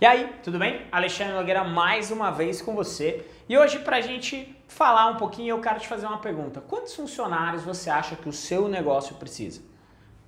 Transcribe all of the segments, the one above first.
E aí, tudo bem? Alexandre Nogueira mais uma vez com você. E hoje pra gente falar um pouquinho, eu quero te fazer uma pergunta. Quantos funcionários você acha que o seu negócio precisa?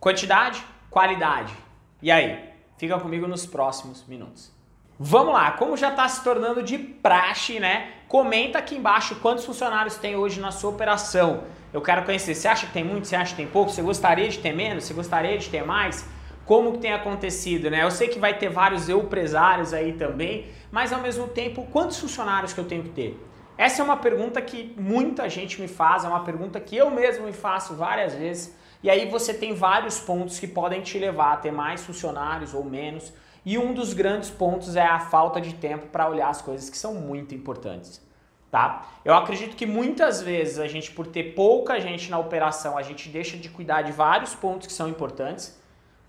Quantidade, qualidade. E aí? Fica comigo nos próximos minutos. Vamos lá, como já está se tornando de praxe, né? Comenta aqui embaixo quantos funcionários tem hoje na sua operação. Eu quero conhecer. Você acha que tem muito? Você acha que tem pouco? Você gostaria de ter menos? Você gostaria de ter mais? Como tem acontecido, né? Eu sei que vai ter vários empresários aí também, mas ao mesmo tempo, quantos funcionários que eu tenho que ter? Essa é uma pergunta que muita gente me faz, é uma pergunta que eu mesmo me faço várias vezes. E aí você tem vários pontos que podem te levar a ter mais funcionários ou menos. E um dos grandes pontos é a falta de tempo para olhar as coisas que são muito importantes. Tá? Eu acredito que muitas vezes a gente, por ter pouca gente na operação, a gente deixa de cuidar de vários pontos que são importantes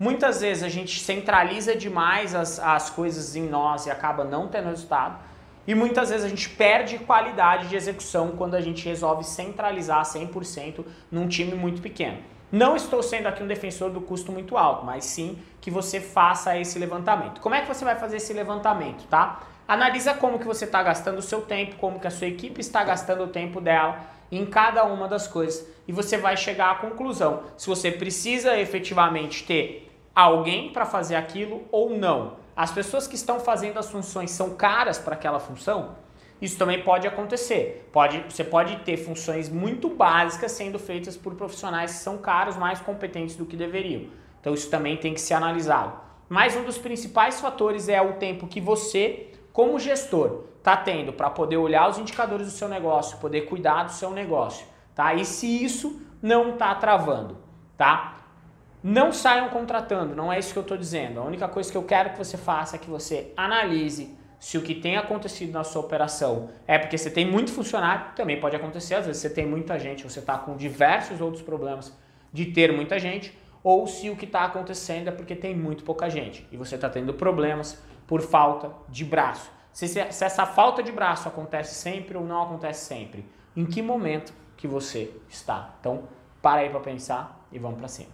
Muitas vezes a gente centraliza demais as, as coisas em nós e acaba não tendo resultado. E muitas vezes a gente perde qualidade de execução quando a gente resolve centralizar 100% num time muito pequeno. Não estou sendo aqui um defensor do custo muito alto, mas sim que você faça esse levantamento. Como é que você vai fazer esse levantamento, tá? Analisa como que você está gastando o seu tempo, como que a sua equipe está gastando o tempo dela em cada uma das coisas e você vai chegar à conclusão se você precisa efetivamente ter alguém para fazer aquilo ou não. As pessoas que estão fazendo as funções são caras para aquela função? Isso também pode acontecer. Pode, você pode ter funções muito básicas sendo feitas por profissionais que são caros, mais competentes do que deveriam. Então isso também tem que ser analisado. Mas um dos principais fatores é o tempo que você, como gestor, está tendo para poder olhar os indicadores do seu negócio, poder cuidar do seu negócio, tá? E se isso não está travando, tá? Não saiam contratando, não é isso que eu estou dizendo. A única coisa que eu quero que você faça é que você analise se o que tem acontecido na sua operação é porque você tem muito funcionário, também pode acontecer, às vezes você tem muita gente, você está com diversos outros problemas de ter muita gente, ou se o que está acontecendo é porque tem muito pouca gente e você está tendo problemas por falta de braço. Se, se, se essa falta de braço acontece sempre ou não acontece sempre, em que momento que você está? Então, para aí para pensar e vamos para cima.